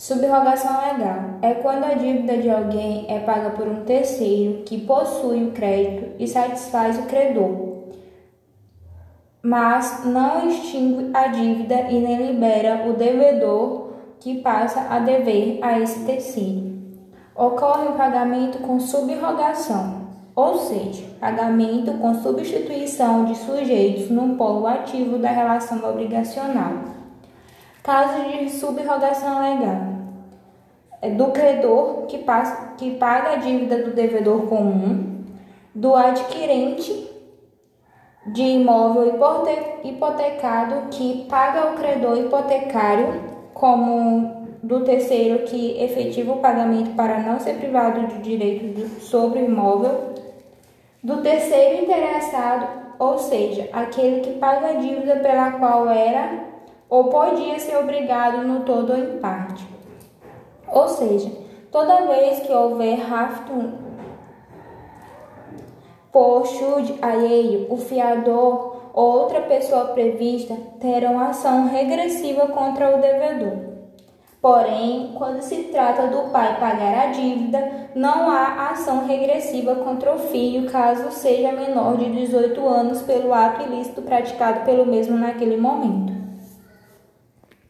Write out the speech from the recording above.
Subrogação legal é quando a dívida de alguém é paga por um terceiro que possui o crédito e satisfaz o credor, mas não extingue a dívida e nem libera o devedor que passa a dever a esse terceiro. Ocorre o pagamento com subrogação, ou seja, pagamento com substituição de sujeitos no polo ativo da relação obrigacional. Caso de subrogação legal. É do credor que, passa, que paga a dívida do devedor comum, do adquirente de imóvel hipotecado que paga o credor hipotecário, como do terceiro que efetiva o pagamento para não ser privado de direito sobre o imóvel, do terceiro interessado, ou seja, aquele que paga a dívida pela qual era ou podia ser obrigado no todo ou em parte. Ou seja, toda vez que houver raftum por chute alheio, o fiador ou outra pessoa prevista terão ação regressiva contra o devedor. Porém, quando se trata do pai pagar a dívida, não há ação regressiva contra o filho caso seja menor de 18 anos pelo ato ilícito praticado pelo mesmo naquele momento.